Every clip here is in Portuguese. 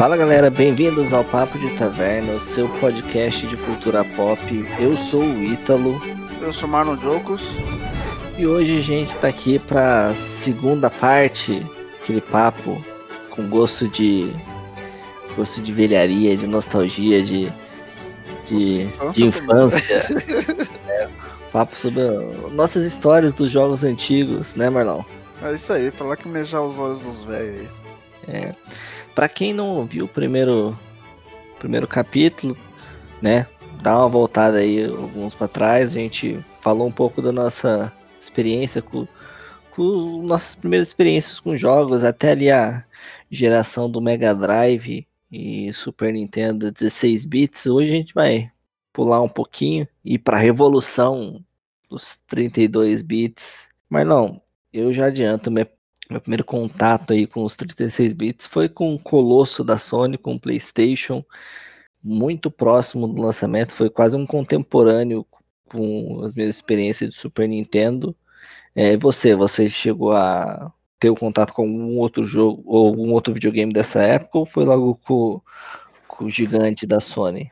Fala galera, bem-vindos ao Papo de Taverna, o seu podcast de cultura pop. Eu sou o Ítalo. Eu sou Marlon Jocos. E hoje a gente tá aqui pra segunda parte, aquele papo com gosto de. gosto de velharia, de nostalgia, de. de, de infância. é, papo sobre nossas histórias dos jogos antigos, né, Marlon? É isso aí, pra lá que mejar os olhos dos velhos aí. É. Pra quem não ouviu o primeiro, primeiro capítulo, né? Dá uma voltada aí alguns para trás. A gente falou um pouco da nossa experiência com, com nossas primeiras experiências com jogos, até ali a geração do Mega Drive e Super Nintendo 16 bits. Hoje a gente vai pular um pouquinho e para a revolução dos 32 bits. Mas não, eu já adianto, minha meu primeiro contato aí com os 36 bits foi com o Colosso da Sony, com o PlayStation, muito próximo do lançamento, foi quase um contemporâneo com as minhas experiências de Super Nintendo. É, você, você chegou a ter o contato com algum outro jogo ou algum outro videogame dessa época ou foi logo com, com o gigante da Sony?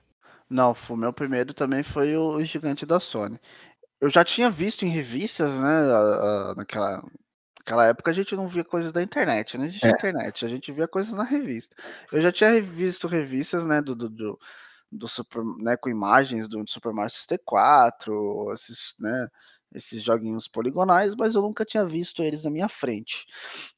Não, o meu primeiro também foi o gigante da Sony. Eu já tinha visto em revistas, né, a, a, naquela Naquela época a gente não via coisas da internet, não existia é. internet, a gente via coisas na revista. Eu já tinha visto revistas, né, do, do, do, do Super, né, com imagens do Super Mario 64, esses, né, esses joguinhos poligonais, mas eu nunca tinha visto eles na minha frente.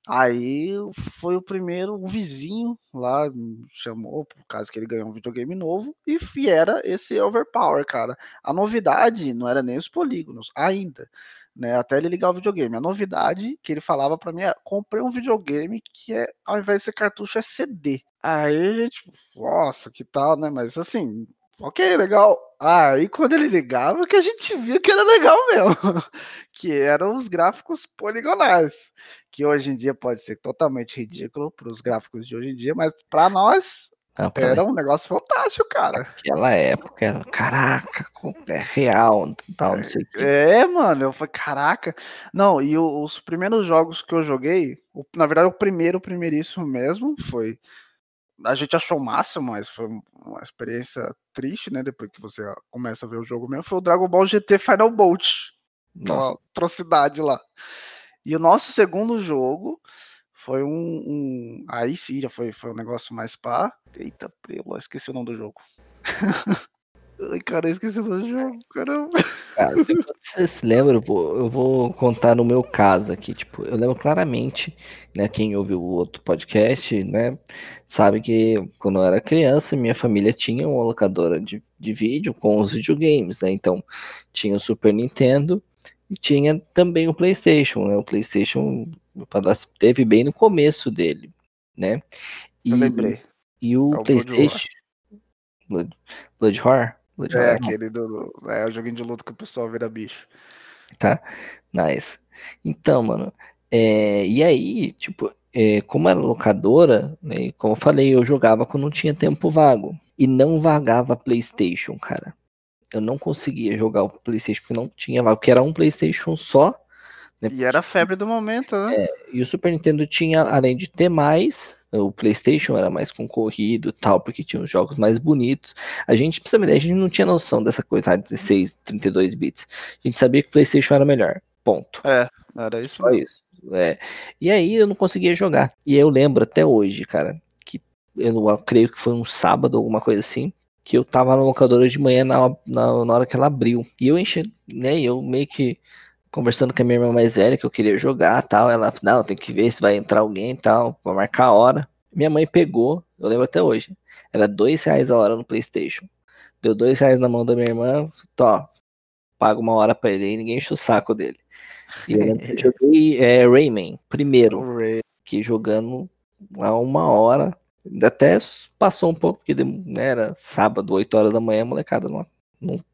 Aí foi o primeiro, um vizinho lá me chamou, por causa que ele ganhou um videogame novo, e era esse Overpower, cara. A novidade não era nem os polígonos, ainda né? Até ele ligar o videogame. A novidade que ele falava para mim é: comprei um videogame que é, ao invés de ser cartucho, é CD. Aí gente, nossa, que tal, né? Mas assim, ok, legal. Aí quando ele ligava, que a gente via que era legal mesmo, que eram os gráficos poligonais, que hoje em dia pode ser totalmente ridículo para os gráficos de hoje em dia, mas para nós não, era um negócio fantástico, cara. Naquela época era, caraca, é real, tal, não sei o quê. É, mano, eu falei, caraca. Não, e os primeiros jogos que eu joguei, na verdade, o primeiro, o primeiríssimo mesmo, foi. A gente achou massa, mas foi uma experiência triste, né? Depois que você começa a ver o jogo mesmo, foi o Dragon Ball GT Final Bolt. Nossa. Uma atrocidade lá. E o nosso segundo jogo foi um, um, Aí sim, já foi, foi um negócio mais pá. Eita, prelo, esqueci o nome do jogo. Ai, cara, esqueci o nome do jogo, caramba. Cara, você se lembra, eu vou, eu vou contar no meu caso aqui, tipo, eu lembro claramente, né, quem ouviu o outro podcast, né, sabe que quando eu era criança, minha família tinha uma locadora de, de vídeo com os videogames, né, então tinha o Super Nintendo e tinha também o PlayStation, né, o PlayStation meu padrasto teve bem no começo dele, né? E, eu lembrei. E o é PlayStation. Blood, Blood Horror? É, aquele do. É o joguinho de luta que o pessoal vira bicho. Tá, nice. Então, mano, é, e aí, tipo, é, como era locadora, né, como eu falei, eu jogava quando não tinha tempo vago. E não vagava PlayStation, cara. Eu não conseguia jogar o PlayStation porque não tinha vago, porque era um PlayStation só? E era a febre do momento, né? É, e o Super Nintendo tinha, além de ter mais, o PlayStation era mais concorrido e tal, porque tinha os jogos mais bonitos. A gente, pra saber, a gente não tinha noção dessa coisa, 16, 32 bits. A gente sabia que o PlayStation era melhor. Ponto. É, era isso. Só isso. É. E aí eu não conseguia jogar. E eu lembro até hoje, cara, que eu, eu creio que foi um sábado, alguma coisa assim, que eu tava na locadora de manhã na, na, na hora que ela abriu. E eu enchi, né? Eu meio que conversando com a minha irmã mais velha que eu queria jogar tal. Ela, não, tem que ver se vai entrar alguém tal, pra marcar a hora. Minha mãe pegou, eu lembro até hoje, era dois reais a hora no Playstation. Deu dois reais na mão da minha irmã, tó, paga uma hora pra ele e ninguém enche o saco dele. E eu joguei é, Rayman, primeiro, que jogando há uma hora, até passou um pouco, porque né, era sábado, 8 horas da manhã, a molecada não não,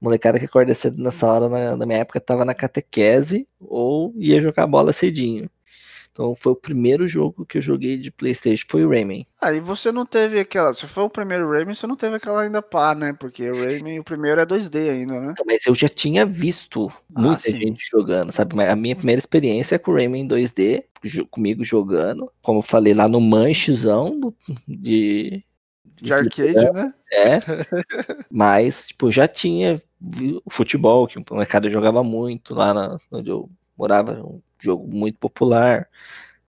molecada que acorda cedo nessa hora, na, na, minha época, tava na catequese ou ia jogar bola cedinho. Então foi o primeiro jogo que eu joguei de Playstation, foi o Rayman. Ah, você não teve aquela. Se foi o primeiro Rayman, você não teve aquela ainda pá, né? Porque o Rayman, o primeiro é 2D ainda, né? Mas eu já tinha visto ah, muita ah, gente jogando, sabe? Mas a minha primeira experiência é com o Rayman 2D, comigo jogando. Como eu falei lá no manchezão de. De, de arcade, né? É. mas, tipo, já tinha futebol, que o mercado jogava muito lá na, onde eu morava, um jogo muito popular.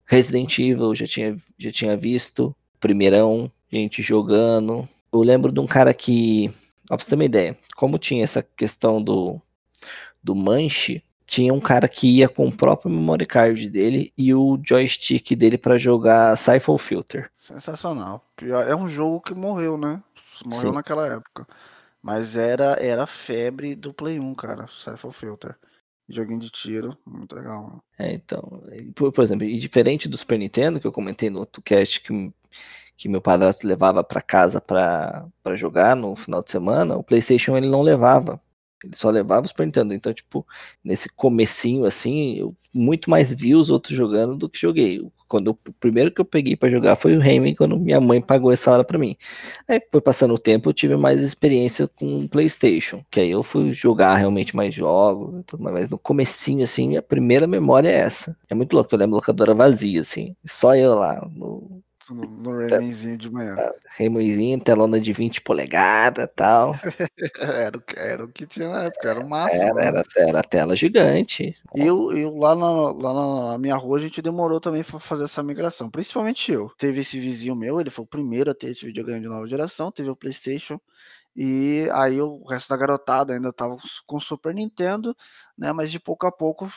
Resident Evil já tinha, já tinha visto, primeirão, gente jogando. Eu lembro de um cara que, ó, pra você ter uma ideia, como tinha essa questão do, do manche, tinha um cara que ia com o próprio memory card dele e o joystick dele para jogar Siphon Filter. Sensacional. É um jogo que morreu, né? Morreu Sim. naquela época. Mas era, era febre do Play 1, cara, Siphon Filter. Joguinho de tiro, muito legal. É, então, por, por, exemplo, e diferente do Super Nintendo, que eu comentei no outro cast que, que meu padrasto levava para casa para jogar no final de semana, o PlayStation ele não levava. Ele só levava o Super Nintendo. Então, tipo, nesse comecinho assim, eu muito mais vi os outros jogando do que joguei. Quando o primeiro que eu peguei para jogar foi o Rayman, quando minha mãe pagou essa hora para mim. Aí foi passando o tempo, eu tive mais experiência com o PlayStation, que aí eu fui jogar realmente mais jogos, mas no comecinho assim, a primeira memória é essa. É muito louco, eu lembro locadora vazia assim, só eu lá no no, no Raymanzinho de manhã. Raymanzinho, telona de 20 polegadas e tal. era, era o que tinha na época, era o máximo. Era, era, era tela gigante. E eu, eu lá, na, lá na minha rua a gente demorou também pra fazer essa migração, principalmente eu. Teve esse vizinho meu, ele foi o primeiro a ter esse videogame de nova geração, teve o Playstation. E aí o resto da garotada ainda tava com o Super Nintendo, né? Mas de pouco a pouco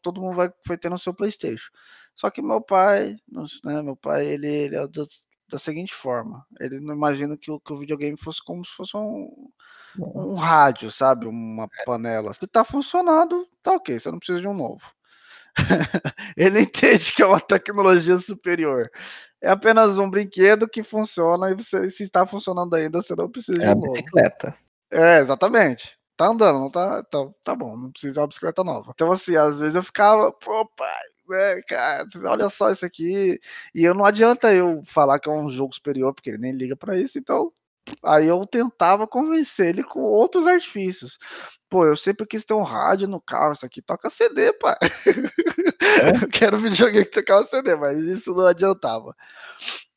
todo mundo vai, foi tendo o seu Playstation. Só que meu pai, né, meu pai, ele, ele é do, da seguinte forma: ele não imagina que o, que o videogame fosse como se fosse um, um rádio, sabe? Uma panela. Se tá funcionando, tá ok, você não precisa de um novo. ele entende que é uma tecnologia superior. É apenas um brinquedo que funciona e você, se está funcionando ainda, você não precisa é de um novo. É bicicleta. É, exatamente. Tá andando, não tá? Então, tá bom, não precisa de uma bicicleta nova. Então, assim, às vezes eu ficava, pô, pai, né, cara, olha só isso aqui. E eu não adianta eu falar que é um jogo superior, porque ele nem liga para isso, então. Aí eu tentava convencer ele com outros artifícios. Pô, eu sempre quis ter um rádio no carro, isso aqui toca CD, pai. É? eu quero videogame que tocava CD, mas isso não adiantava.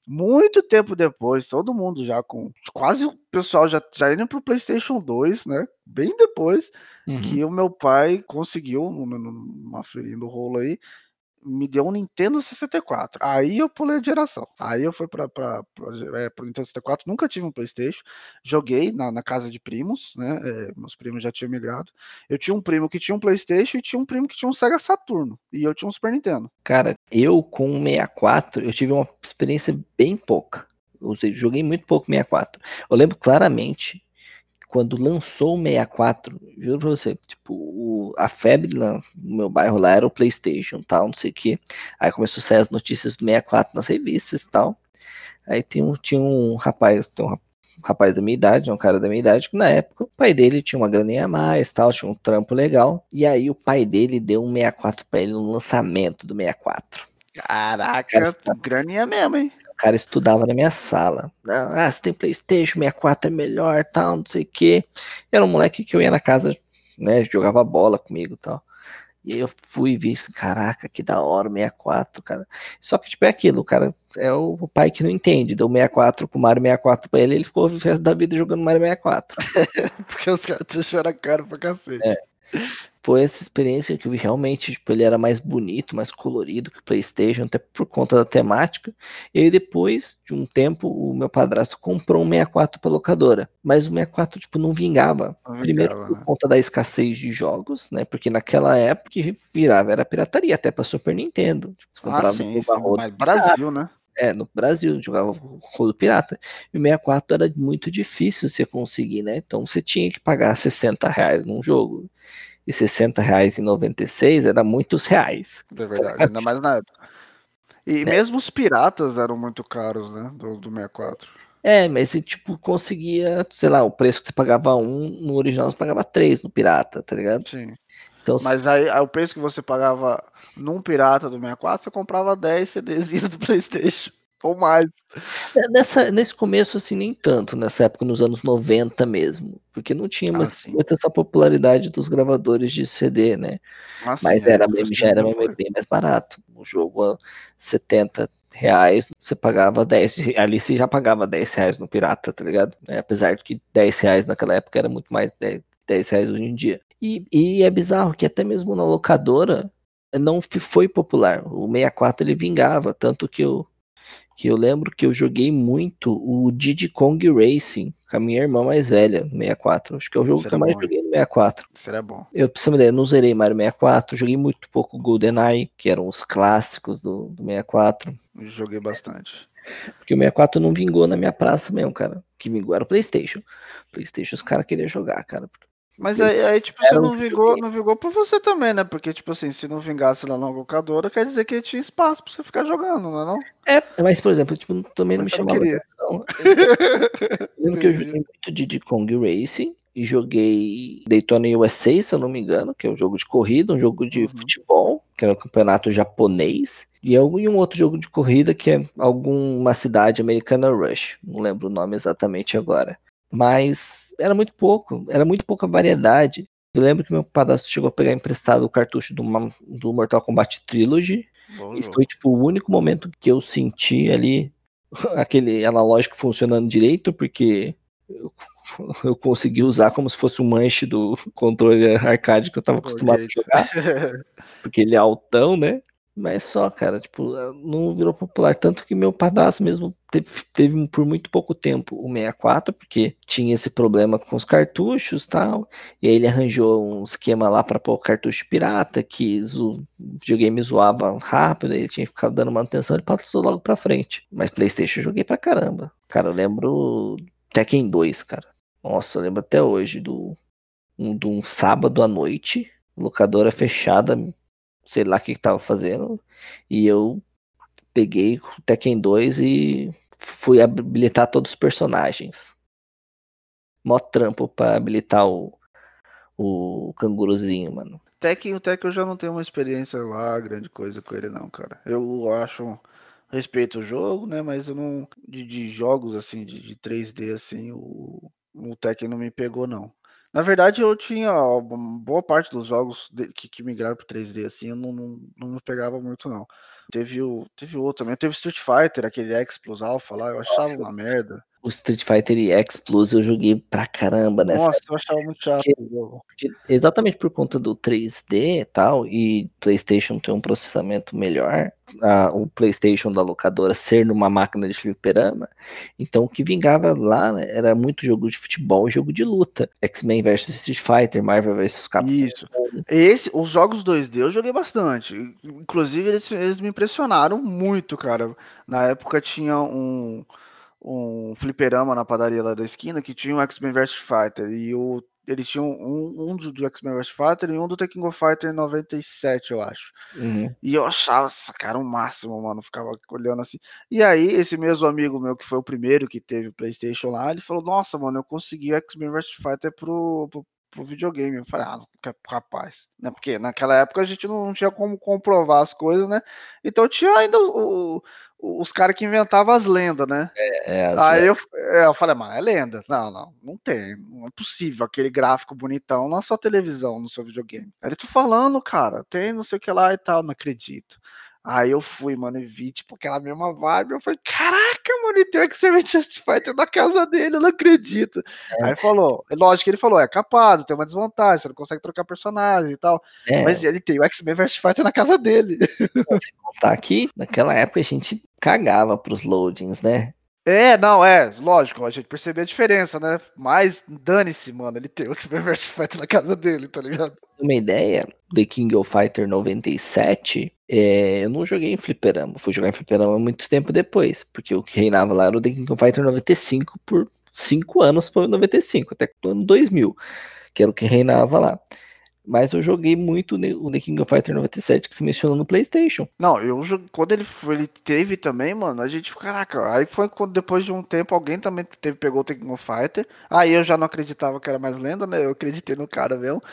Muito tempo depois, todo mundo já com. Quase o pessoal já, já indo pro PlayStation 2, né? Bem depois uhum. que o meu pai conseguiu, numa feirinha do rolo aí, me deu um Nintendo 64. Aí eu pulei geração. Aí eu fui para é, o Nintendo 64. Nunca tive um PlayStation. Joguei na, na casa de primos, né? É, meus primos já tinham migrado. Eu tinha um primo que tinha um PlayStation e tinha um primo que tinha um Sega Saturno. E eu tinha um Super Nintendo. Cara, eu com o 64, eu tive uma experiência bem pouca. Eu joguei muito pouco 64. Eu lembro claramente quando lançou o 64, juro pra você, tipo, a febre lá no meu bairro lá era o PlayStation tal, não sei o que. Aí começou a sair as notícias do 64 nas revistas e tal. Aí tem um, tinha um rapaz, tem um rapaz da minha idade, um cara da minha idade, que na época o pai dele tinha uma graninha a mais, tal, tinha um trampo legal. E aí o pai dele deu um 64 pra ele no lançamento do 64. Caraca, cara, graninha mesmo, hein? cara estudava na minha sala. Ah, você tem Playstation, 64 é melhor, tal, não sei o que. Era um moleque que eu ia na casa, né, jogava bola comigo e tal. E aí eu fui e vi, caraca, que da hora o 64, cara. Só que, tipo, é aquilo, o cara é o pai que não entende. Deu 64 com Mario 64 pra ele, ele ficou o resto da vida jogando Mario 64. Porque os caras deixaram caro pra cacete. É foi essa experiência que eu vi realmente, tipo, ele era mais bonito, mais colorido que o PlayStation, até por conta da temática. E aí depois de um tempo, o meu padrasto comprou um 64 para locadora, mas o 64 tipo não vingava. Não Primeiro vingava, por né? conta da escassez de jogos, né? Porque naquela época virava era pirataria até para Super Nintendo. Tipo, ah, sim, sim. Mas Brasil, né? É, no Brasil, jogava rolo pirata. E o 64 era muito difícil você conseguir, né? Então você tinha que pagar 60 reais num jogo e 60 reais em 96 era muitos reais. É verdade, ainda mais na época. E é. mesmo os piratas eram muito caros, né? Do, do 64. É, mas você, tipo, conseguia, sei lá, o preço que você pagava um, no original você pagava três no pirata, tá ligado? Sim. Então, Mas aí, aí, o preço que você pagava num pirata do 64, você comprava 10 CDzinhos do Playstation. Ou mais. É, nessa, nesse começo, assim, nem tanto, nessa época, nos anos 90 mesmo. Porque não tinha ah, muita essa popularidade dos gravadores de CD, né? Ah, Mas sim, era, é, já era bem mais barato. O jogo a 70 reais, você pagava 10. Ali você já pagava 10 reais no pirata, tá ligado? É, apesar de que 10 reais naquela época era muito mais 10, 10 reais hoje em dia. E, e é bizarro que até mesmo na locadora não foi popular. O 64 ele vingava, tanto que eu que eu lembro que eu joguei muito o Diddy Kong Racing com a minha irmã mais velha, no 64. Acho que é o jogo Será que eu mais bom, joguei no 64. Será bom. Eu, pra você uma ideia, não zerei Mario 64, joguei muito pouco GoldenEye, que eram os clássicos do, do 64. Joguei bastante. Porque o 64 não vingou na minha praça mesmo, cara. Que vingou era o PlayStation. PlayStation os caras queriam jogar, cara. Mas aí, aí tipo, você não vingou, não vingou por você também, né? Porque, tipo assim, se não vingasse lá na locadora, quer dizer que tinha espaço pra você ficar jogando, não é não? É, mas, por exemplo, tipo, também não mas me chamava não atenção. Eu lembro que eu joguei muito de Kong Racing e joguei Daytona USA, se eu não me engano, que é um jogo de corrida, um jogo de uhum. futebol, que era um campeonato japonês, e um outro jogo de corrida que é alguma cidade americana Rush, não lembro o nome exatamente agora mas era muito pouco, era muito pouca variedade. Eu lembro que meu padrasto chegou a pegar emprestado o cartucho do, do Mortal Kombat Trilogy, Bom, e foi tipo o único momento que eu senti ali aquele analógico funcionando direito, porque eu, eu consegui usar como se fosse um manche do controle arcade que eu tava acostumado a jogar, porque ele é altão, né? Mas só, cara, tipo, não virou popular. Tanto que meu padrasto mesmo teve, teve por muito pouco tempo o 64, porque tinha esse problema com os cartuchos e tal. E aí ele arranjou um esquema lá para pôr cartucho pirata, que o videogame zoava rápido, ele tinha ficar dando manutenção, ele passou logo pra frente. Mas Playstation eu joguei pra caramba. Cara, eu lembro Tekken 2, cara. Nossa, eu lembro até hoje do um, de um sábado à noite, locadora fechada, sei lá o que, que tava fazendo. E eu peguei o Tekken 2 e fui habilitar todos os personagens. Mó trampo pra habilitar o, o canguruzinho, mano. Tekken, o Tekken eu já não tenho uma experiência lá, grande coisa com ele não, cara. Eu acho, respeito o jogo, né, mas eu não, de, de jogos assim, de, de 3D assim, o, o Tekken não me pegou não. Na verdade, eu tinha boa parte dos jogos que, que migraram para 3D, assim, eu não, não, não me pegava muito, não. Teve o teve outro também, teve Street Fighter, aquele X Plus Alpha lá, eu achava Nossa. uma merda. O Street Fighter X Plus eu joguei pra caramba nessa. Nossa, eu achava muito chato. Porque, exatamente por conta do 3D e tal, e PlayStation ter um processamento melhor, a, o PlayStation da locadora ser numa máquina de fliperama, então o que vingava lá né, era muito jogo de futebol e jogo de luta. X-Men vs Street Fighter, Marvel vs Capcom. Isso. Esse, os jogos 2D eu joguei bastante. Inclusive, eles, eles me impressionaram muito, cara. Na época tinha um um fliperama na padaria lá da esquina que tinha o X-Men vs Fighter e o eles tinham um, um do, X-Men vs Fighter e um do Tekken Go Fighter 97, eu acho. Uhum. E eu achava essa cara o máximo, mano. Ficava olhando assim. E aí, esse mesmo amigo meu, que foi o primeiro que teve o PlayStation lá, ele falou: Nossa, mano, eu consegui o X-Men vs Fighter pro, pro, pro, videogame. Eu falei: Ah, rapaz. Né? Porque naquela época a gente não, tinha como comprovar as coisas, né? Então tinha ainda o, os caras que inventavam as lendas, né? É, é Aí eu, é, eu falei, mano, é lenda. Não, não, não tem. Não é possível aquele gráfico bonitão na sua televisão, no seu videogame. Aí eu tô falando, cara, tem não sei o que lá e tal, não acredito. Aí eu fui, mano, e vi, tipo, aquela mesma vibe. Eu falei, caraca, mano, ele tem o X-Men Fighter na casa dele, eu não acredito. É. Aí ele falou, é lógico que ele falou, é capado, tem uma desvantagem, você não consegue trocar personagem e tal. É. Mas ele tem o X-Men vs Fighter na casa dele. Se contar aqui, naquela época a gente cagava pros loadings, né? É, não, é, lógico, a gente percebeu a diferença, né? Mas dane-se, mano, ele tem o X-Men vs Fighter na casa dele, tá ligado? Uma ideia, The King of Fighter 97, é, eu não joguei em fliperama, fui jogar em fliperama muito tempo depois, porque o que reinava lá era o The King of Fighter 95 por 5 anos, foi o 95, até o ano 2000, que era o que reinava lá. Mas eu joguei muito o The King of Fighter 97 que se mencionou no PlayStation. Não, eu quando ele, ele teve também, mano, a gente, caraca, aí foi quando depois de um tempo alguém também teve, pegou o The King of Fighter. Aí eu já não acreditava que era mais lenda, né? Eu acreditei no cara mesmo.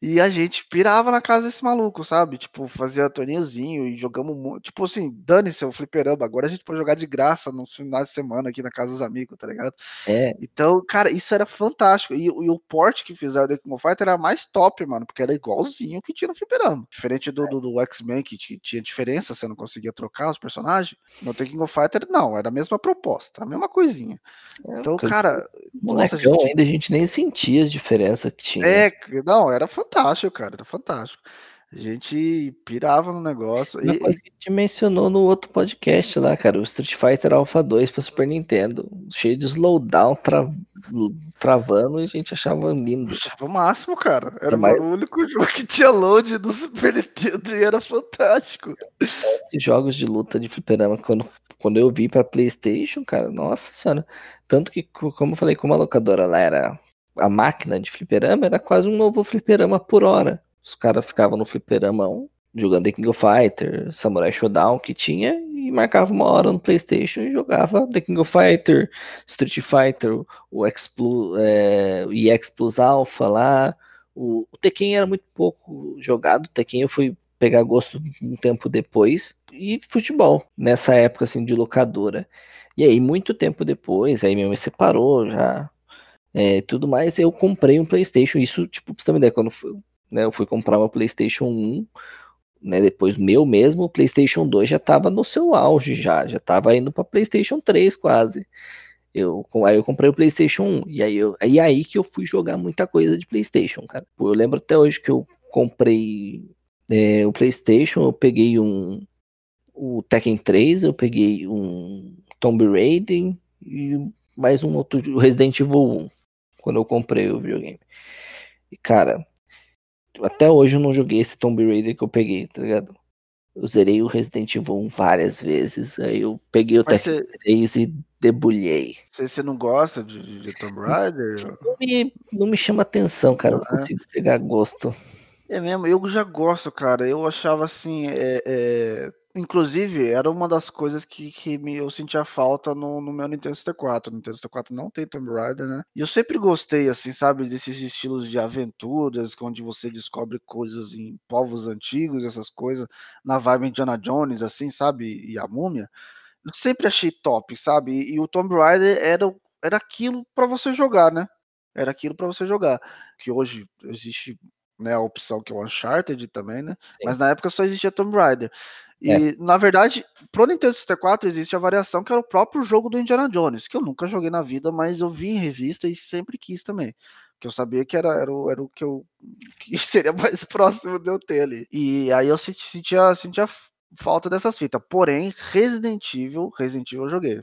E a gente pirava na casa desse maluco, sabe? Tipo, fazia torneiozinho e jogamos muito. Tipo assim, dane-se o fliperama. Agora a gente pode jogar de graça no final de semana aqui na casa dos amigos, tá ligado? É. Então, cara, isso era fantástico. E, e o port que fizeram do King of Fighter era mais top, mano, porque era igualzinho que tinha no fliperama. Diferente do, do, do X-Men, que tinha diferença, você não conseguia trocar os personagens. No The King of Fighter, não, era a mesma proposta, a mesma coisinha. É, então, cara. Molecão, nossa, gente... ainda a gente nem sentia as diferenças que tinha. É, não, era fantástico, cara, era fantástico. A gente pirava no negócio. Uma e, coisa que a gente mencionou no outro podcast lá, cara, o Street Fighter Alpha 2 para Super Nintendo, cheio de slowdown, tra... travando, e a gente achava lindo. Achava o máximo, cara. Era é mais... o único jogo que tinha load do Super Nintendo e era fantástico. Esses jogos de luta de fliperama, quando, quando eu vi para PlayStation, cara, nossa senhora. Tanto que, como eu falei, como a locadora lá era a máquina de fliperama, era quase um novo fliperama por hora. Os caras ficavam no fliperama jogando The King of Fighter, Samurai Shodown que tinha, e marcava uma hora no Playstation e jogava The King of Fighter, Street Fighter, o X Plus, é, o EX Plus Alpha lá. O, o Tekken era muito pouco jogado, o Tekken eu fui pegar gosto um tempo depois, e futebol, nessa época assim de locadora. E aí, muito tempo depois, aí minha mãe separou já, é, tudo mais, eu comprei um Playstation, isso, tipo, pra você ter uma ideia, quando né? Eu fui comprar uma PlayStation 1, né? Depois meu mesmo, o PlayStation 2 já estava no seu auge já, já estava indo para PlayStation 3 quase. Eu, aí eu comprei o PlayStation 1 e aí, eu, aí aí que eu fui jogar muita coisa de PlayStation, cara. Eu lembro até hoje que eu comprei é, o PlayStation, eu peguei um o Tekken 3, eu peguei um Tomb Raider e mais um outro Resident Evil 1 quando eu comprei o videogame. E cara, até hoje eu não joguei esse Tomb Raider que eu peguei, tá ligado? Eu zerei o Resident Evil 1 várias vezes. Aí eu peguei o Tekken 3 e debulhei. Você não gosta de, de Tomb Raider? Não me, não me chama atenção, cara. Não, não é? consigo pegar gosto. É mesmo, eu já gosto, cara. Eu achava assim. É, é, Inclusive, era uma das coisas que, que me, eu sentia falta no, no meu Nintendo 64. O Nintendo 64 não tem Tomb Raider, né? E eu sempre gostei, assim, sabe, desses estilos de aventuras, onde você descobre coisas em povos antigos, essas coisas, na vibe Indiana Jones, assim, sabe? E a múmia. Eu sempre achei top, sabe? E, e o Tomb Raider era, era aquilo para você jogar, né? Era aquilo para você jogar. Que hoje existe né, a opção que é o Uncharted também, né? Sim. Mas na época só existia Tomb Raider. E, é. na verdade, pro Nintendo 64 existe a variação que era o próprio jogo do Indiana Jones, que eu nunca joguei na vida, mas eu vi em revista e sempre quis também. Que eu sabia que era, era, o, era o que eu que seria mais próximo de eu ter ali. E aí eu sentia, sentia falta dessas fitas. Porém, Resident Evil, Resident Evil eu joguei.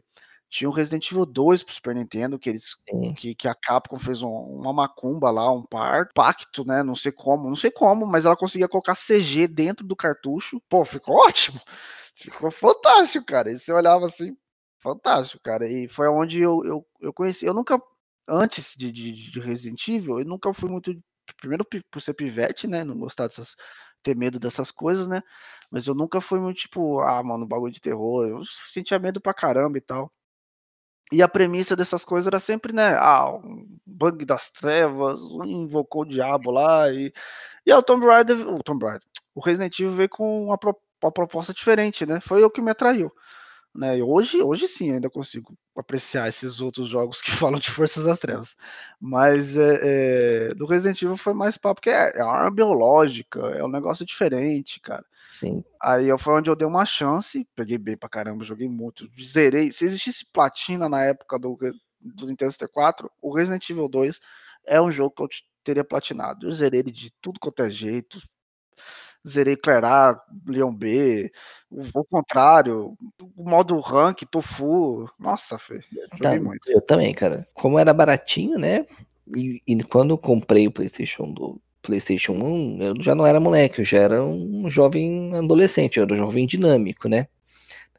Tinha o Resident Evil 2 pro Super Nintendo, que eles que, que a Capcom fez um, uma macumba lá, um par, pacto, né? Não sei como, não sei como, mas ela conseguia colocar CG dentro do cartucho. Pô, ficou ótimo. Ficou fantástico, cara. E você olhava assim, fantástico, cara. E foi onde eu, eu, eu conheci. Eu nunca, antes de, de, de Resident Evil, eu nunca fui muito. Primeiro por ser pivete, né? Não gostar dessas ter medo dessas coisas, né? Mas eu nunca fui muito tipo, ah, mano, bagulho de terror. Eu sentia medo pra caramba e tal. E a premissa dessas coisas era sempre, né? Ah, um bug das trevas, invocou o diabo lá. E, e o Tomb Raider, o Tomb Raider, o Resident Evil veio com uma, uma proposta diferente, né? Foi o que me atraiu. Né? E hoje, hoje sim, ainda consigo apreciar esses outros jogos que falam de Forças das Trevas. Mas é, é, do Resident Evil foi mais papo, porque é, é arma biológica, é um negócio diferente, cara. Sim. Aí foi onde eu dei uma chance, peguei bem pra caramba, joguei muito, zerei. Se existisse platina na época do, do Nintendo 64, o Resident Evil 2 é um jogo que eu teria platinado. Eu zerei ele de tudo quanto é jeito, zerei Clerá, Leon B, o, o, contrário, o modo rank, Tofu, nossa, Fê, tá, muito. Eu também, cara. Como era baratinho, né? E, e, quando eu comprei o PlayStation do PlayStation 1, eu já não era moleque, eu já era um jovem adolescente, eu era um jovem dinâmico, né?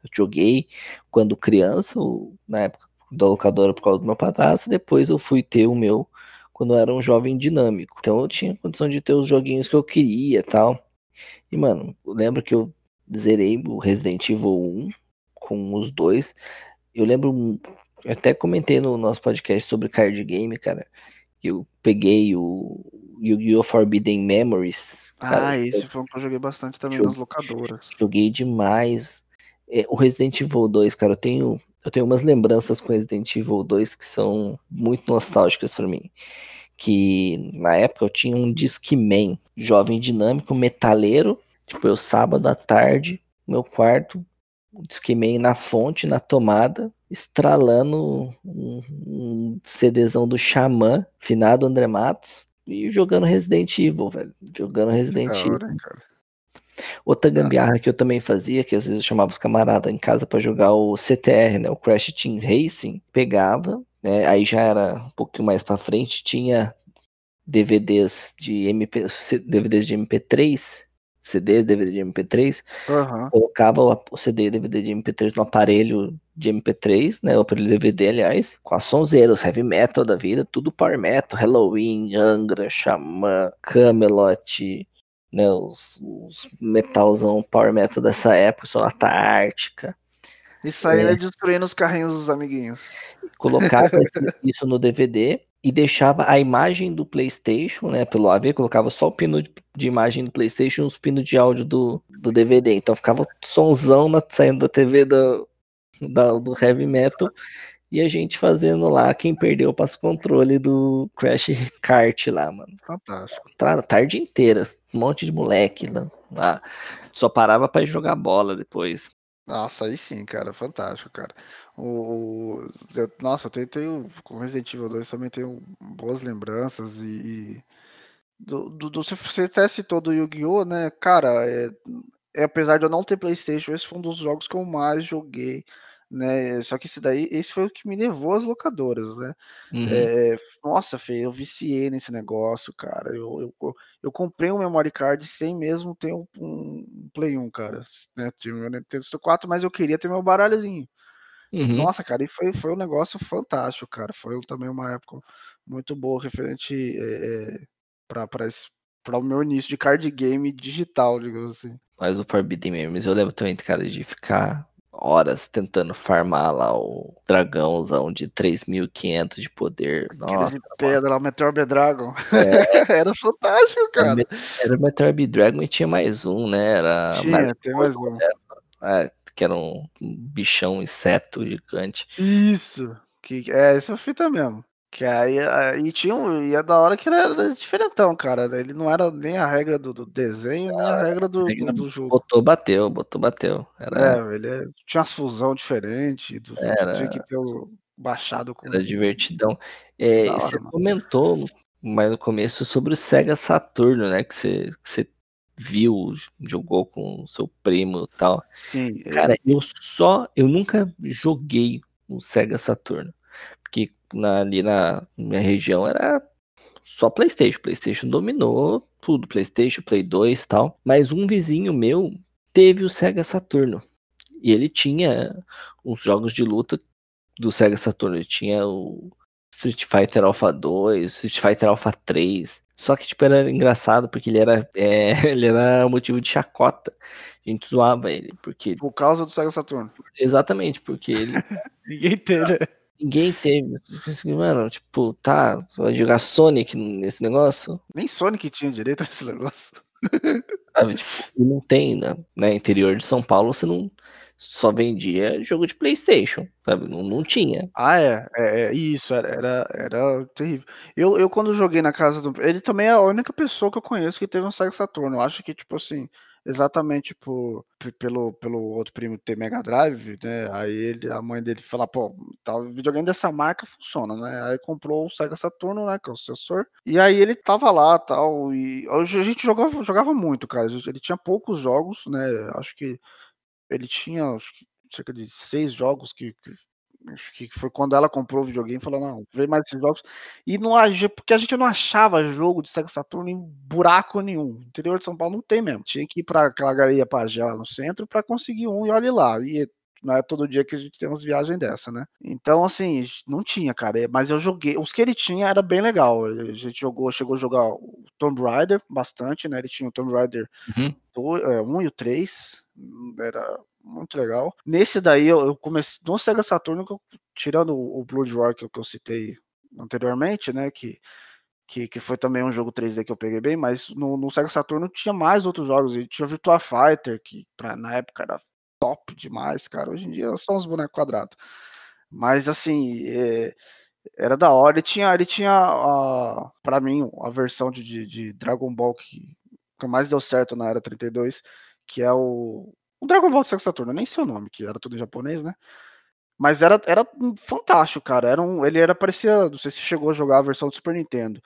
Eu joguei quando criança, na época da locadora por causa do meu padrasto, depois eu fui ter o meu quando eu era um jovem dinâmico. Então eu tinha condição de ter os joguinhos que eu queria tal. E, mano, eu lembro que eu zerei o Resident Evil 1 com os dois. Eu lembro, eu até comentei no nosso podcast sobre card game, cara, que eu peguei o Yu-Gi-Oh! Forbidden Memories. Cara, ah, esse foi um que eu joguei bastante também joguei, nas locadoras. Joguei demais. É, o Resident Evil 2, cara, eu tenho, eu tenho umas lembranças com Resident Evil 2 que são muito nostálgicas para mim. Que na época eu tinha um Discman, jovem dinâmico, metaleiro. Tipo, eu sábado à tarde, meu quarto, o Discman na fonte, na tomada, estralando um, um CDzão do Xamã, finado André Matos, e jogando Resident Evil, velho. Jogando Resident Evil. Hora, Outra gambiarra que eu também fazia, que às vezes eu chamava os camaradas em casa para jogar o CTR, né, o Crash Team Racing, pegava, né, aí já era um pouquinho mais para frente, tinha DVDs de MP, DVDs de MP3, CD, DVD de MP3, uhum. colocava o CD e DVD de MP3 no aparelho de MP3, né, o aparelho DVD, aliás, com as sonzeiras, heavy metal da vida, tudo power metal, Halloween, Angra, Xamã, Camelot, né, os, os metalzão power metal dessa época, Sonata Ártica. E saindo é. destruindo os carrinhos dos amiguinhos. Colocava isso no DVD e deixava a imagem do PlayStation, né, pelo AV, colocava só o pino de, imagem do PlayStation e os pinos de áudio do, do DVD. Então ficava sonzão na, saindo da TV do, da, do heavy metal e a gente fazendo lá quem perdeu o passo controle do Crash Kart lá, mano. Fantástico. Tá, tarde inteira, um monte de moleque lá. Só parava para jogar bola depois. Nossa, aí sim, cara, fantástico, cara. O, o eu, nossa, eu tenho, tenho, com Resident Evil 2 também tenho boas lembranças e, e do, do, do, você até citou do Yu-Gi-Oh, né, cara, é, é, apesar de eu não ter Playstation, esse foi um dos jogos que eu mais joguei, né? Só que esse daí, esse foi o que me levou às locadoras, né? Uhum. É, nossa, Fê, eu viciei nesse negócio, cara. Eu, eu, eu comprei um memory card sem mesmo ter um, um Play 1, cara. Né? Tinha meu Nintendo 64, mas eu queria ter meu baralhozinho. Uhum. Nossa, cara, e foi, foi um negócio fantástico, cara. Foi também uma época muito boa referente é, para o meu início de card game digital, digamos assim. Mas o Forbidden Memories eu lembro também, cara, de ficar horas tentando farmar lá o dragãozão de 3.500 de poder. Nossa, de pedra lá, o Meteor Dragon. É. era fantástico, cara. Era o Meteor Dragon e tinha mais um, né? Era tinha, tem mais um. É, que era um bichão inseto gigante. Isso. Que, é, essa fita mesmo. Que aí, aí tinha um, e é da hora que ele era diferentão, cara. Ele não era nem a regra do, do desenho, nem a regra do, do, do, jogo. Botou, bateu, botou, bateu. Era... É, ele é, tinha umas fusão diferente, do, era... tinha que ter o baixado com. Era divertidão. É, você mano. comentou mais no começo sobre o Sega Saturno, né? Que você, que você viu, jogou com o seu primo e tal. Sim. Cara, eu só. Eu nunca joguei o Sega Saturno. Na, ali na minha região era só PlayStation. PlayStation dominou tudo, PlayStation, Play 2 e tal. Mas um vizinho meu teve o Sega Saturno. E ele tinha uns jogos de luta do Sega Saturno. Ele tinha o Street Fighter Alpha 2, Street Fighter Alpha 3. Só que, tipo, era engraçado porque ele era, é, ele era motivo de chacota. A gente zoava ele, porque... Por causa do Sega Saturno. Exatamente, porque ele... Ninguém tem, né? Ninguém teve. Mano, tipo, tá, vai jogar Sonic nesse negócio? Nem Sonic tinha direito nesse negócio. Sabe, tipo, não tem, né? né? Interior de São Paulo você não só vendia jogo de Playstation, sabe? Não, não tinha. Ah, é, é, é isso, era, era, era, terrível. Eu, eu quando joguei na casa do. Ele também é a única pessoa que eu conheço que teve um Sega Saturno. Eu acho que, tipo assim, exatamente por, pelo, pelo outro primo ter Mega Drive, né? Aí ele, a mãe dele fala, pô, tal tá, videogame dessa marca funciona, né? Aí comprou o Sega Saturno, né? Que é o sucessor. E aí ele tava lá tal. E a gente jogava, jogava muito, cara. Ele tinha poucos jogos, né? Acho que ele tinha acho que, cerca de seis jogos que, que que foi quando ela comprou o videogame falou, não, vê mais esses jogos. E não porque a gente não achava jogo de Sega Saturno em buraco nenhum. Interior de São Paulo não tem mesmo. Tinha que ir para aquela galeria Pajé no centro para conseguir um e olhe lá. E não é todo dia que a gente tem umas viagens dessa, né? Então, assim, não tinha, cara. Mas eu joguei. Os que ele tinha era bem legal. A gente jogou, chegou a jogar o Tomb Raider bastante, né? Ele tinha o Tomb Raider uhum. 1 é, um e o 3. Era muito legal. Nesse daí eu, eu comecei no Sega Saturno, tirando o Blood Roar que, que eu citei anteriormente, né, que que, que foi também um jogo 3D que eu peguei bem, mas no, no Sega Saturno tinha mais outros jogos. E tinha Virtua Fighter, que pra, na época era top demais, cara. Hoje em dia são uns bonecos quadrados. Mas assim, é, era da hora. Ele tinha, ele tinha a, pra mim, a versão de, de, de Dragon Ball que, que mais deu certo na era 32, que é o, o Dragon Ball do Sega Saturno, nem sei o nome, que era tudo em japonês, né? Mas era, era fantástico, cara. Era um, ele era parecia, não sei se chegou a jogar a versão do Super Nintendo,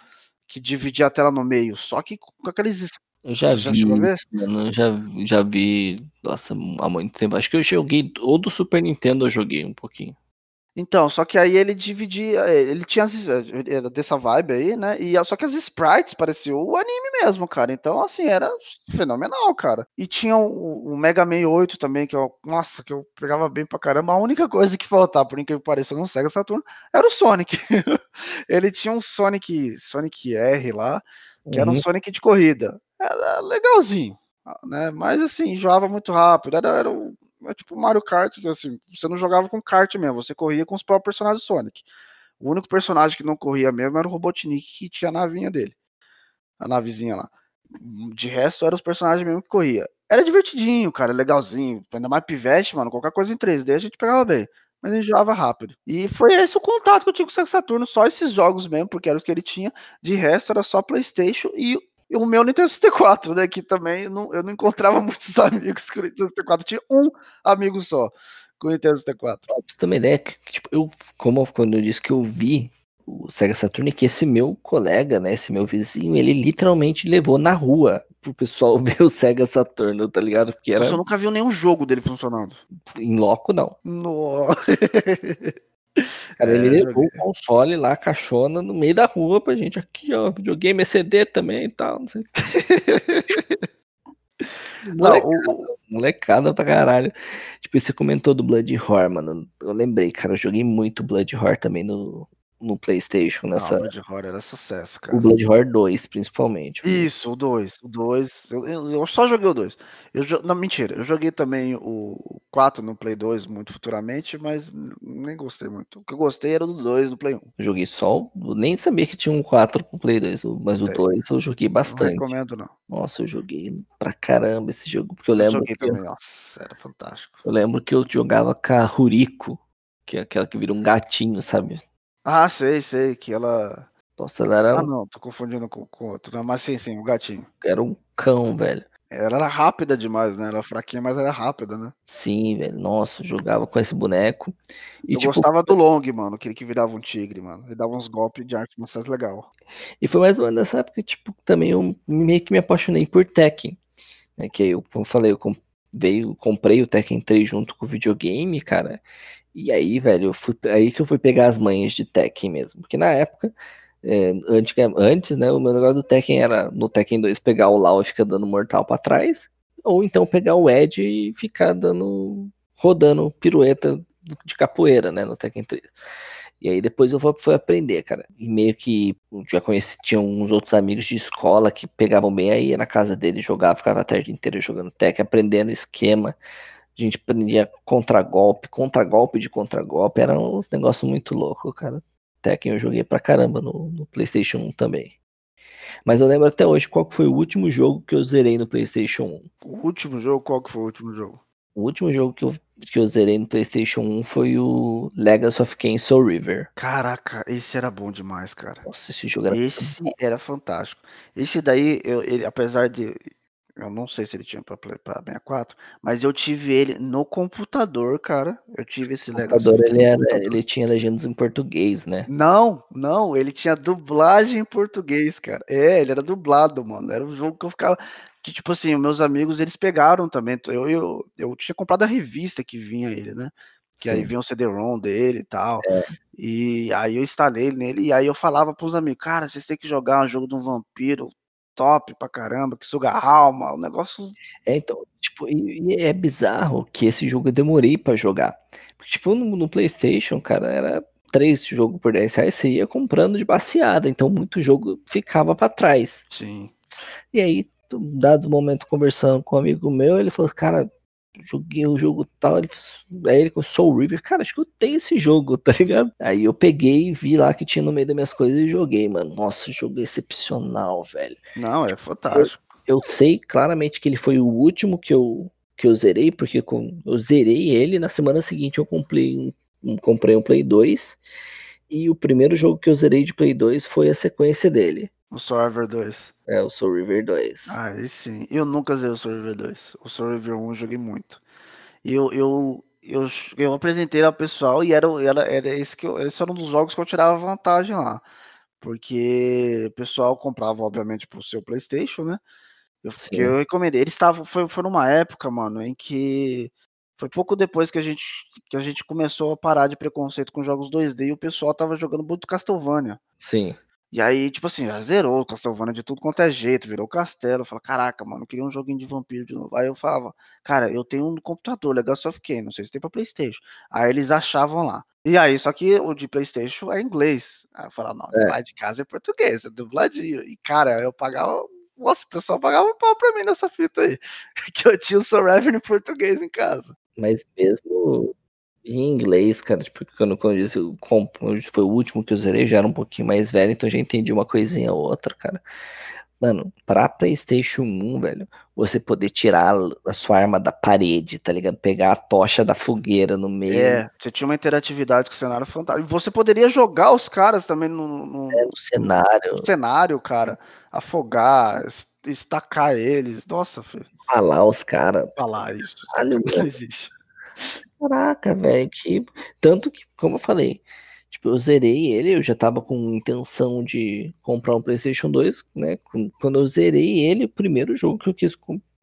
que dividia a tela no meio, só que com aqueles eu já Você vi, já isso, mano, já, já vi, nossa, há muito tempo. Acho que eu joguei, ou do Super Nintendo eu joguei um pouquinho. Então, só que aí ele dividia, eh, ele tinha as, eh, era dessa vibe aí, né? E só que as sprites pareciam o anime mesmo, cara. Então, assim, era fenomenal, cara. E tinha o, o Mega Man 8 também, que eu, nossa, que eu pegava bem pra caramba. A única coisa que faltava, por incrível que pareça, no Sega Saturn, era o Sonic. ele tinha um Sonic, Sonic R lá, que uhum. era um uhum. Sonic de corrida. Era legalzinho, né? Mas assim, joava muito rápido. Era, era um é tipo Mario Kart, que assim, você não jogava com kart mesmo, você corria com os próprios personagens do Sonic. O único personagem que não corria mesmo era o Robotnik, que tinha a navinha dele. A navezinha lá. De resto, eram os personagens mesmo que corria. Era divertidinho, cara, legalzinho. Ainda mais pivete, mano. Qualquer coisa em 3D a gente pegava bem. Mas a gente jogava rápido. E foi esse o contato que eu tinha com o Saturno. Só esses jogos mesmo, porque era o que ele tinha. De resto, era só PlayStation e e o meu Nintendo 64, né? Que também não, eu não encontrava muitos amigos com o Nintendo 64. Tinha um amigo só com o Nintendo 64. Pra você ter uma ideia, que, tipo, eu, como quando eu disse que eu vi o Sega Saturn, que esse meu colega, né? Esse meu vizinho, ele literalmente levou na rua pro pessoal ver o Sega Saturn, tá ligado? Porque era... Você nunca viu nenhum jogo dele funcionando? Em loco, não. Nossa. Cara, ele é, levou o console lá, a caixona, no meio da rua pra gente. Aqui, ó, videogame, CD também e tal, não sei. molecada, o... molecada pra caralho. Tipo, você comentou do Blood Horror, mano. Eu lembrei, cara, eu joguei muito Blood Horror também no, no PlayStation nessa. O Blood Horror era sucesso, cara. O Blood Horror 2, principalmente. Isso, o 2. O 2. Eu, eu, só joguei o 2. Eu, não, mentira. Eu joguei também o 4 no Play 2 muito futuramente, mas nem gostei muito. O que eu gostei era do 2 no Play 1. Eu joguei só. Nem sabia que tinha um 4 pro Play 2, mas o 2 eu joguei bastante. Não recomendo, não. Nossa, eu joguei pra caramba esse jogo, porque eu lembro. Eu joguei que também, eu... nossa, era fantástico. Eu lembro que eu jogava com a Ruriko, que é aquela que vira um gatinho, sabe? Ah, sei, sei, que ela. Nossa, ela era. Ah, não, tô confundindo com, com outro. Não, mas sim, sim, o gatinho. Era um cão, velho. Ela era rápida demais, né? Ela era fraquinha, mas era rápida, né? Sim, velho. Nossa, jogava com esse boneco. E, eu tipo, gostava do Long, mano, aquele que virava um tigre, mano. Ele dava uns golpes de arte marciais legal. E foi mais ou menos nessa época, tipo, também eu meio que me apaixonei por Tekken. Né? Que eu, como eu falei, eu veio, comprei o Tekken 3 junto com o videogame, cara. E aí, velho, fui, aí que eu fui pegar as manhas de Tekken mesmo. Porque na época, é, antes, antes, né, o meu negócio do Tekken era no Tekken 2 pegar o Lau e ficar dando mortal para trás. Ou então pegar o Ed e ficar dando. rodando pirueta de capoeira, né, no Tekken 3. E aí depois eu fui aprender, cara. E meio que já conheci, tinha uns outros amigos de escola que pegavam bem aí, ia na casa dele, jogava, ficava a tarde inteira jogando Tekken, aprendendo esquema. A gente aprendia contra-golpe, contra-golpe de contra-golpe. Era uns negócios muito loucos, cara. Tekken eu joguei pra caramba no, no, PlayStation 1 também. Mas eu lembro até hoje qual foi o último jogo que eu zerei no PlayStation 1. O último jogo? Qual que foi o último jogo? O último jogo que eu, que eu zerei no PlayStation 1 foi o Legacy of Kain Soul River. Caraca, esse era bom demais, cara. Nossa, esse jogo era Esse era fantástico. Esse daí, eu, ele, apesar de eu não sei se ele tinha para 64, mas eu tive ele no computador, cara. Eu tive esse computador, ele, era, ele tinha legendas em português, né? Não, não, ele tinha dublagem em português, cara. É, ele era dublado, mano. Era um jogo que eu ficava. Que, tipo assim, meus amigos eles pegaram também. Eu, eu, eu tinha comprado a revista que vinha ele, né? Que Sim. aí vinha o CD-ROM dele e tal. É. E aí eu instalei nele. E aí eu falava pros amigos, cara, vocês têm que jogar um jogo de um vampiro top pra caramba, que suga a alma, o negócio. É, então, tipo, e, e é bizarro que esse jogo eu demorei para jogar. Porque, tipo, no, no, PlayStation, cara, era três jogos por 10 reais, você ia comprando de baseada, então muito jogo ficava para trás. Sim. E aí, dado momento conversando com um amigo meu, ele falou, cara, joguei o jogo tal. Ele, aí ele com Soul River, cara, acho que eu tenho esse jogo, tá ligado? Aí eu peguei e vi lá que tinha no meio das minhas coisas e joguei, mano. Nossa, jogo excepcional, velho. Não, é fantástico. Eu, eu, sei claramente que ele foi o último que eu, que eu zerei, porque com, eu zerei ele, na semana seguinte eu comprei um, um, comprei um Play 2. E o primeiro jogo que eu zerei de Play 2 foi a sequência dele. O Soul River 2. É, o Soul River 2. Aí sim. Eu nunca zerei o Soul River 2. O Soul River 1 eu joguei muito. E eu, eu, eu, eu apresentei ao pessoal e era, era, era esse, que eu, esse era um dos jogos que eu tirava vantagem lá. Porque o pessoal comprava, obviamente, pro seu Playstation, né? Eu, que eu recomendei. Eles estavam. Foi, foi numa época, mano, em que. Foi pouco depois que a gente, que a gente começou a parar de preconceito com jogos 2D e o pessoal tava jogando muito Castlevania. Sim. E aí, tipo assim, já zerou o Castlevania de tudo quanto é jeito, virou castelo. Eu falo, caraca, mano, eu queria um joguinho de vampiro de novo. Aí eu falava, cara, eu tenho um computador, Legacy of Kain, não sei se tem pra Playstation. Aí eles achavam lá. E aí, só que o de Playstation é inglês. Aí eu falava, não, é. lá de casa é português, é dubladinho. E, cara, eu pagava. Nossa, o pessoal pagava um pau pra mim nessa fita aí. Que eu tinha o Survivor em português em casa. Mas mesmo em inglês, cara, tipo, quando, quando eu disse, foi o último que eu zerei, já era um pouquinho mais velho, então já entendi uma coisinha ou outra, cara. Mano, pra PlayStation 1, velho, você poder tirar a sua arma da parede, tá ligado? Pegar a tocha da fogueira no meio. É, você tinha uma interatividade com o cenário fantástico. E você poderia jogar os caras também no, no, é, no cenário. No cenário, cara. Afogar, estacar eles. Nossa, filho. Falar os caras. Falar isso. Caralho, não existe. Caraca, velho, que tanto que, como eu falei, tipo, eu zerei ele, eu já tava com intenção de comprar um PlayStation 2, né? Quando eu zerei ele, o primeiro jogo que eu quis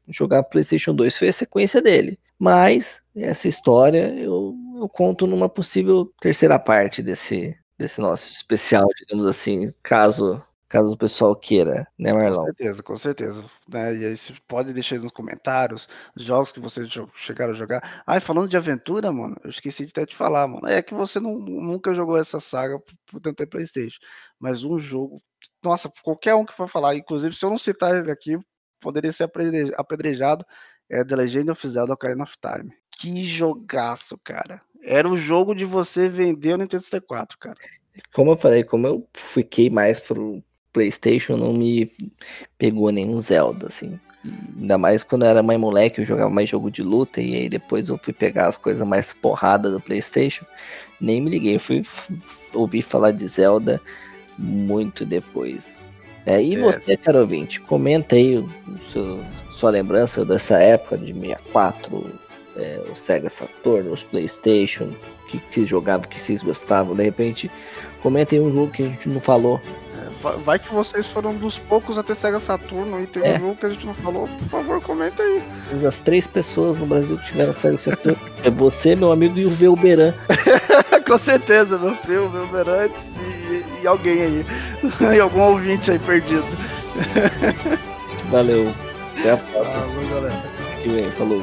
jogar PlayStation 2 foi a sequência dele. Mas essa história eu, eu conto numa possível terceira parte desse desse nosso especial, digamos assim, caso caso o pessoal queira, né, Marlon? Com certeza, com certeza. Né? E aí você pode deixar aí nos comentários os jogos que vocês chegaram a jogar. Ai, falando de aventura, mano, eu esqueci de até te falar, mano. É que você não, nunca jogou essa saga por tanto ter Playstation. Mas um jogo, nossa, qualquer um que for falar, inclusive se eu não citar ele aqui, poderia ser apedrejado, é The Legend of Zelda Ocarina of Time. Que jogaço, cara. Era o jogo de você vender o Nintendo 64, cara. Como eu falei, como eu fiquei mais pro, PlayStation não me pegou nenhum Zelda, assim. Ainda mais quando eu era mais moleque, eu jogava mais jogo de luta, e aí depois eu fui pegar as coisas mais porrada do PlayStation, nem me liguei. Eu fui ouvir falar de Zelda muito depois. É, e é. você, caro ouvinte, comenta aí o, seu, sua lembrança dessa época de 64, é, o Sega Saturn, os PlayStation, que, que jogava, que vocês gostavam. De repente, comentem um jogo que a gente não falou Vai que vocês foram dos poucos a ter Sega Saturno e tem é. um jogo que a gente não falou. Por favor, comenta aí. As três pessoas no Brasil que tiveram Sega Saturno é você, meu amigo, e o Velberan. Com certeza, meu primo, o Velberan e, e, alguém aí. e algum ouvinte aí perdido. Valeu. Até a próxima. Falou, galera. Que vem, falou.